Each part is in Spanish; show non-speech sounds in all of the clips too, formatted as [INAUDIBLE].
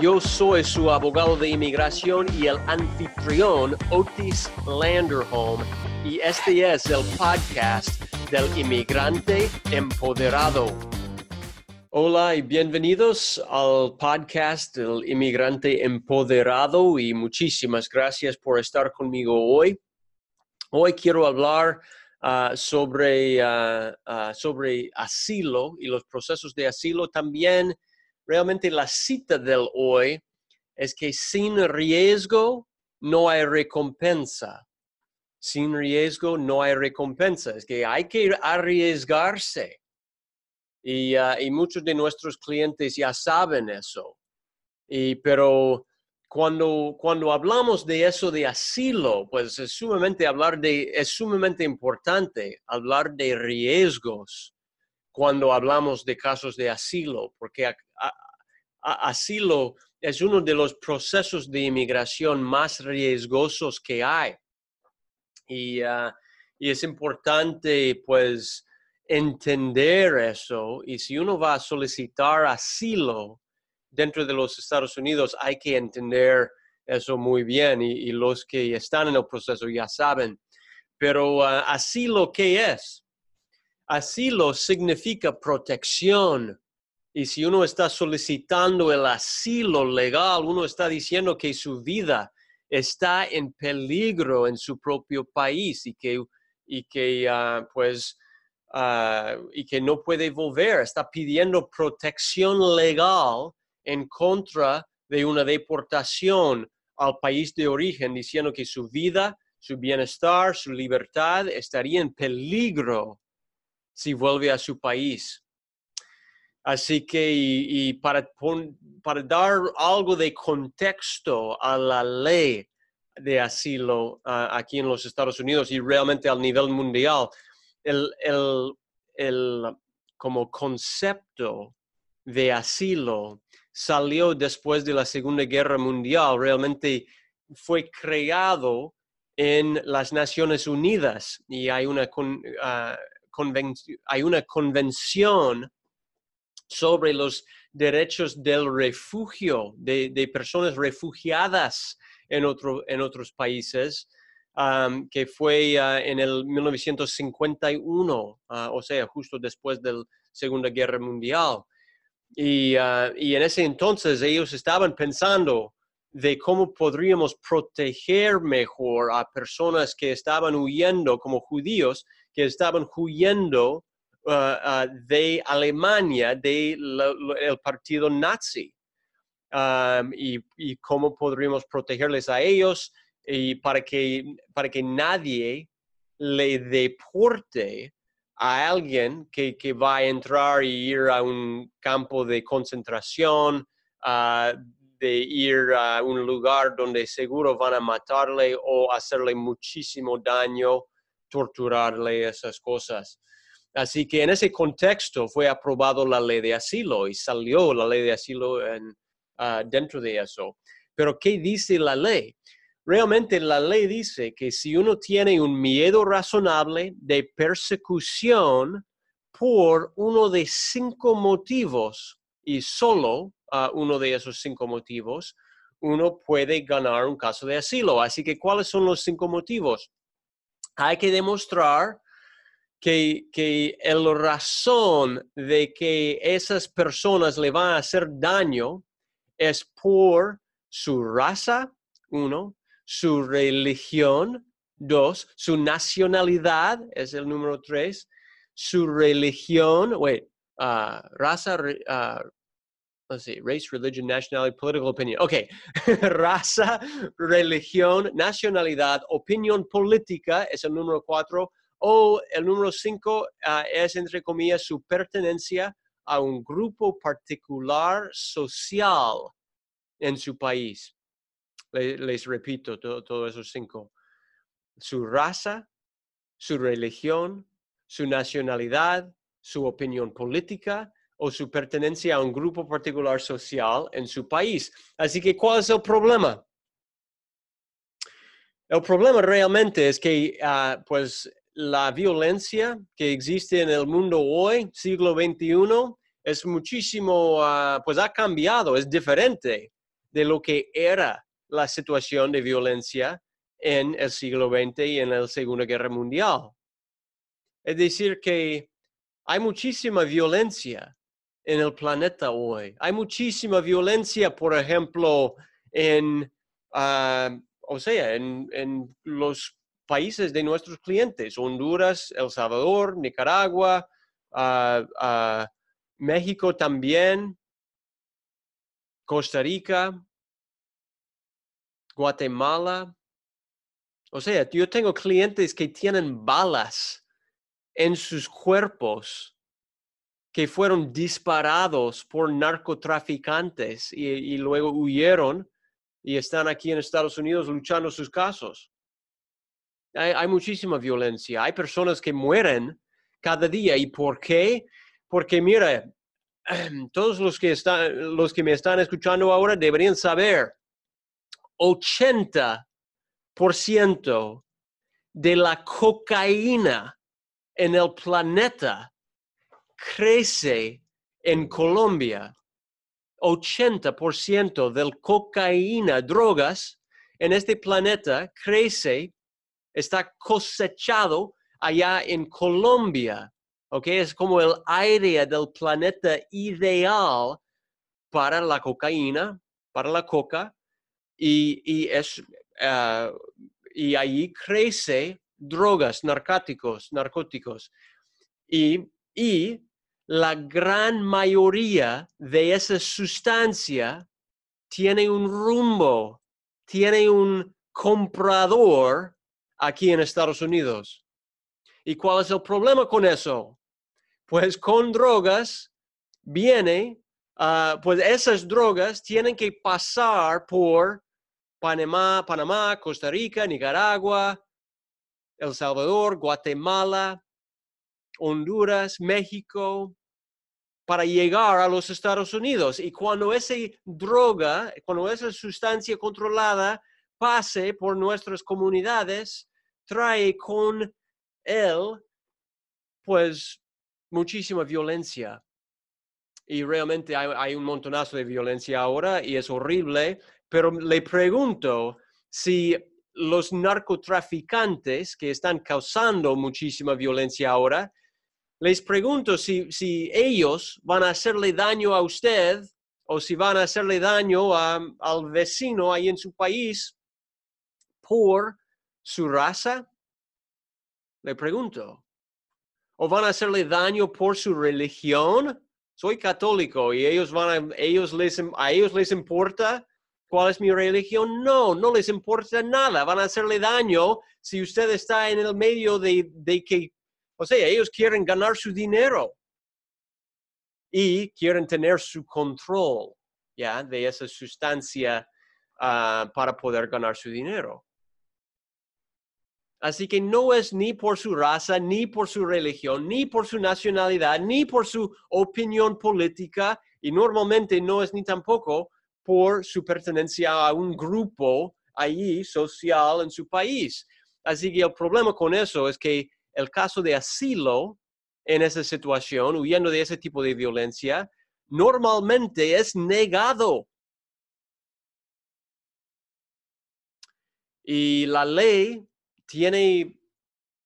Yo soy su abogado de inmigración y el anfitrión Otis Landerholm y este es el podcast del inmigrante empoderado. Hola y bienvenidos al podcast del inmigrante empoderado y muchísimas gracias por estar conmigo hoy. Hoy quiero hablar uh, sobre, uh, uh, sobre asilo y los procesos de asilo también realmente la cita del hoy es que sin riesgo no hay recompensa. Sin riesgo no hay recompensa. Es que hay que arriesgarse. Y, ah, y muchos de nuestros clientes ya saben eso. Y, pero cuando, cuando hablamos de eso de asilo, pues es sumamente hablar de, es sumamente importante hablar de riesgos cuando hablamos de casos de asilo, porque asilo es uno de los procesos de inmigración más riesgosos que hay. Y, ah, y, es importante, pues, entender eso. Y si uno va a solicitar asilo dentro de los Estados Unidos, hay que entender eso muy bien. Y, los que están en el proceso ya saben. Pero uh, asilo, ¿qué es? Asilo significa protección y si uno está solicitando el asilo legal, uno está diciendo que su vida está en peligro en su propio país y que, y que ah, pues, ah, y que no puede volver. Está pidiendo protección legal en contra de una deportación al país de origen, diciendo que su vida, su bienestar, su libertad estaría en peligro si vuelve a su país. Así que, y, para, para dar algo de contexto a la ley de asilo ah, aquí en los Estados Unidos y realmente al nivel mundial, el, el, el como concepto de asilo salió después de la Segunda Guerra Mundial, realmente fue creado en las Naciones Unidas y hay una, ah, hay una convención sobre los derechos del refugio, de, personas refugiadas en, en otros países, que fue ah, en el 1951, ah, o sea, justo después de la Segunda Guerra Mundial. Y, ah, y en ese entonces ellos estaban pensando de cómo podríamos proteger mejor a personas que estaban huyendo como judíos, que estaban huyendo de Alemania, del partido nazi. Um, y, cómo podríamos protegerles a ellos y para que, para que nadie le deporte a alguien que, que, va a entrar y ir a un campo de concentración, uh, de ir a un lugar donde seguro van a matarle o hacerle muchísimo daño, torturarle, esas cosas. Así que en ese contexto fue aprobado la ley de asilo y salió la ley de asilo ah, dentro de eso. Pero ¿qué dice la ley? Realmente la ley dice que si uno tiene un miedo razonable de persecución por uno de cinco motivos y solo ah, uno de esos cinco motivos, uno puede ganar un caso de asilo. Así que, ¿cuáles son los cinco motivos? Hay que demostrar que, que el razón de que esas personas le van a hacer daño es por su raza, uno, su religión, dos, su nacionalidad, es el número tres, su religión, wait, uh, raza, uh, let's see, race, religion, nationality, political opinion. Ok, [LAUGHS] raza, religión, nacionalidad, opinión política es el número cuatro, o el número cinco ah, es, entre comillas, su pertenencia a un grupo particular social en su país. Les, repito todos esos cinco. su raza, su religión, su nacionalidad, su opinión política o su pertenencia a un grupo particular social en su país. Así que, ¿cuál es el problema? El problema realmente es que, ah, pues, la violencia que existe en el mundo hoy, siglo XXI, es muchísimo, ah, pues ha cambiado, es diferente de lo que era la situación de violencia en el siglo XX y en la Segunda Guerra Mundial. Es decir, que hay muchísima violencia en el planeta hoy. Hay muchísima violencia, por ejemplo, en, ah, o sea, en, los países de nuestros clientes, Honduras, El Salvador, Nicaragua, ah, ah, México también, Costa Rica, Guatemala. O sea, yo tengo clientes que tienen balas en sus cuerpos que fueron disparados por narcotraficantes y, luego huyeron y están aquí en Estados Unidos luchando sus casos. Hay, muchísima violencia, hay personas que mueren cada día. ¿Y por qué? Porque mira, [CLEARS THROAT] todos los que, están, los que me están escuchando ahora deberían saber, 80% de la cocaína en el planeta crece en Colombia. 80% del cocaína, drogas en este planeta crece, está cosechado allá en Colombia. ¿Ok? Es como el área del planeta ideal para la cocaína, para la coca, y, y es, uh, y ahí crece drogas, narcóticos, narcóticos. Y, y la gran mayoría de esa sustancia tiene un rumbo, tiene un comprador aquí en Estados Unidos. ¿Y cuál es el problema con eso? Pues con drogas viene, ah, pues esas drogas tienen que pasar por Panamá, Panamá, Costa Rica, Nicaragua, el Salvador, Guatemala, Honduras, México, para llegar a los Estados Unidos. Y cuando esa droga, cuando esa sustancia controlada pase por nuestras comunidades, trae con él, pues, muchísima violencia. Y realmente hay, un montonazo de violencia ahora y es horrible, pero le pregunto si los narcotraficantes que están causando muchísima violencia ahora, les pregunto si, si ellos van a hacerle daño a usted o si van a hacerle daño al vecino ahí en su país por su raza. Le pregunto. ¿O van a hacerle daño por su religión? Soy católico y ellos van a, ellos les, a ellos les importa ¿Cuál es mi religión? No, no les importa nada. Van a hacerle daño si usted está en el medio de, que, o sea, ellos quieren ganar su dinero y quieren tener su control, ¿ya? De esa sustancia ah, para poder ganar su dinero. Así que no es ni por su raza, ni por su religión, ni por su nacionalidad, ni por su opinión política, y normalmente no es ni tampoco por su pertenencia a un grupo allí social en su país. Así que el problema con eso es que el caso de asilo en esa situación, huyendo de ese tipo de violencia, normalmente es negado. Y la ley tiene,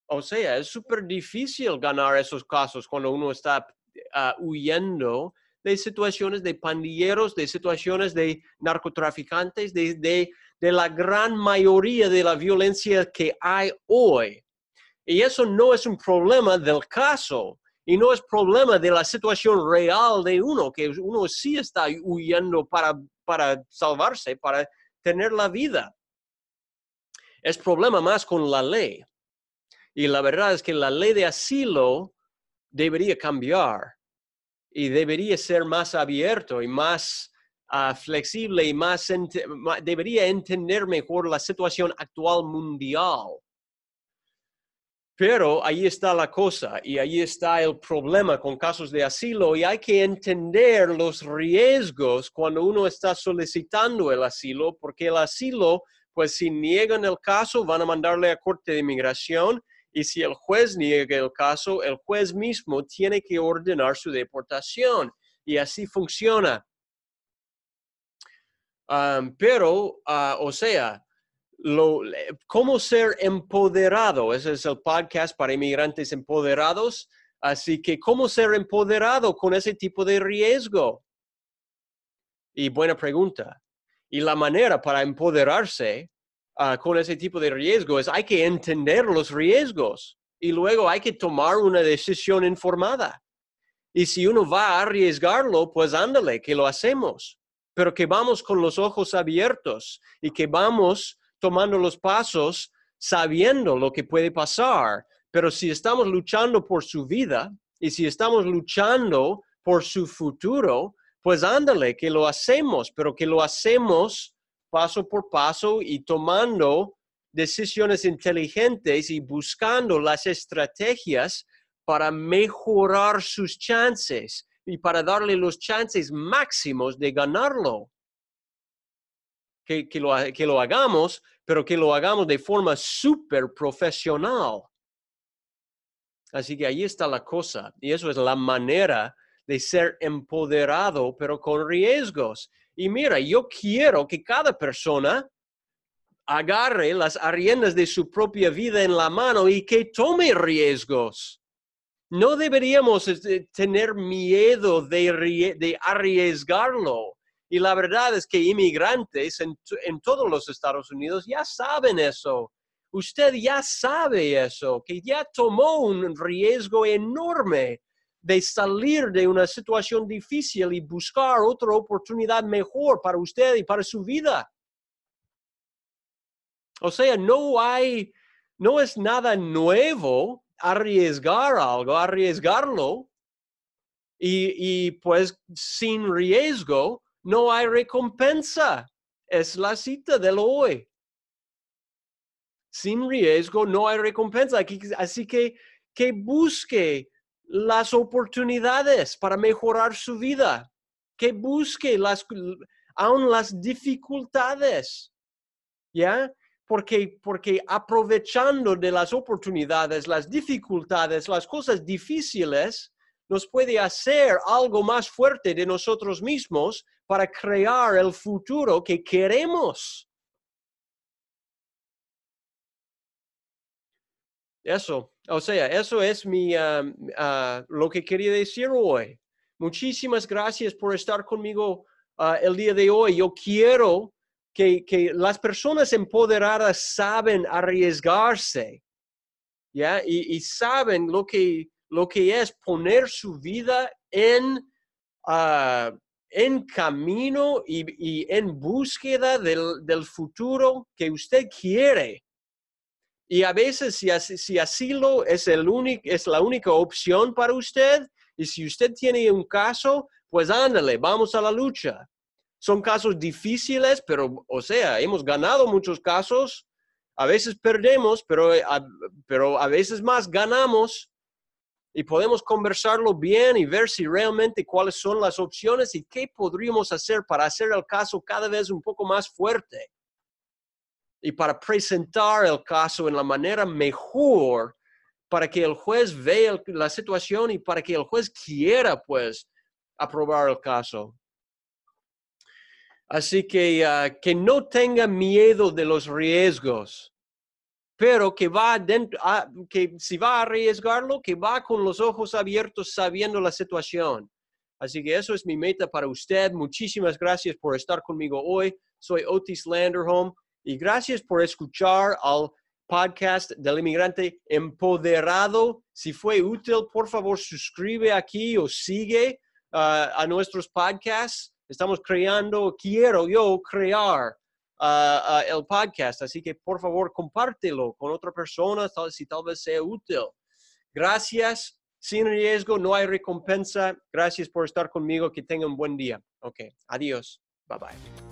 o sea, es súper difícil ganar esos casos cuando uno está ah, huyendo de situaciones de pandilleros, de situaciones de narcotraficantes, de, de, de la gran mayoría de la violencia que hay hoy. Y eso no es un problema del caso, y no es problema de la situación real de uno, que uno sí está huyendo para, para salvarse, para tener la vida. Es problema más con la ley. Y la verdad es que la ley de asilo debería cambiar y debería ser más abierto y más ah, flexible y más debería entender mejor la situación actual mundial. Pero ahí está la cosa y ahí está el problema con casos de asilo y hay que entender los riesgos cuando uno está solicitando el asilo, porque el asilo, pues si niegan el caso, van a mandarle a corte de inmigración y si el juez niega el caso, el juez mismo tiene que ordenar su deportación y así funciona. pero, ah, o sea, cómo ser empoderado. Ese es el podcast para inmigrantes empoderados. Así que, ¿cómo ser empoderado con ese tipo de riesgo? Y buena pregunta. Y la manera para empoderarse ah, con ese tipo de riesgo es hay que entender los riesgos y luego hay que tomar una decisión informada. Y si uno va a arriesgarlo, pues ándale, que lo hacemos, pero que vamos con los ojos abiertos y que vamos tomando los pasos sabiendo lo que puede pasar. Pero si estamos luchando por su vida y si estamos luchando por su futuro, pues ándale, que lo hacemos, pero que lo hacemos paso por paso y tomando decisiones inteligentes y buscando las estrategias para mejorar sus chances y para darle los chances máximos de ganarlo. Que, que, lo, que lo hagamos pero que lo hagamos de forma súper profesional. Así que ahí está la cosa. Y eso es la manera de ser empoderado, pero con riesgos. Y mira, yo quiero que cada persona agarre las riendas de su propia vida en la mano y que tome riesgos. No deberíamos este, tener miedo de, de arriesgarlo. Y la verdad es que inmigrantes en, todos los Estados Unidos ya saben eso. Usted ya sabe eso, que ya tomó un riesgo enorme de salir de una situación difícil y buscar otra oportunidad mejor para usted y para su vida. O sea, no hay, no es nada nuevo arriesgar algo, arriesgarlo y, y pues sin riesgo no hay recompensa. Es la cita del hoy. Sin riesgo no hay recompensa. Así que que busque las oportunidades para mejorar su vida. Que busque las, aún las dificultades. ¿Ya? Porque, porque aprovechando de las oportunidades, las dificultades, las cosas difíciles, nos puede hacer algo más fuerte de nosotros mismos para crear el futuro que queremos. Eso, o sea, eso es mi, ah, ah, lo que quería decir hoy. Muchísimas gracias por estar conmigo ah, el día de hoy. Yo quiero que, que, las personas empoderadas saben arriesgarse, ¿ya? Y, y saben lo que, lo que es poner su vida en, en camino y, en búsqueda del, futuro que usted quiere. Y a veces si, si asilo es, el único, es la única opción para usted, y si usted tiene un caso, pues ándale, vamos a la lucha. Son casos difíciles, pero, o sea, hemos ganado muchos casos. A veces perdemos, pero pero a veces más ganamos y podemos conversarlo bien y ver si realmente cuáles son las opciones y qué podríamos hacer para hacer el caso cada vez un poco más fuerte y para presentar el caso en la manera mejor para que el juez vea la situación y para que el juez quiera pues aprobar el caso. Así que ah, que no tenga miedo de los riesgos pero que va dentro, que si va a arriesgarlo, que va con los ojos abiertos sabiendo la situación. Así que eso es mi meta para usted. Muchísimas gracias por estar conmigo hoy. Soy Otis Landerholm y gracias por escuchar al podcast del inmigrante empoderado. Si fue útil, por favor, suscribe aquí o sigue uh, a nuestros podcasts. Estamos creando, quiero yo crear el podcast. Así que por favor compártelo con otra persona si tal vez sea útil. Gracias. Sin riesgo, no hay recompensa. Gracias por estar conmigo. Que tengan un buen día. Ok, adiós. Bye bye.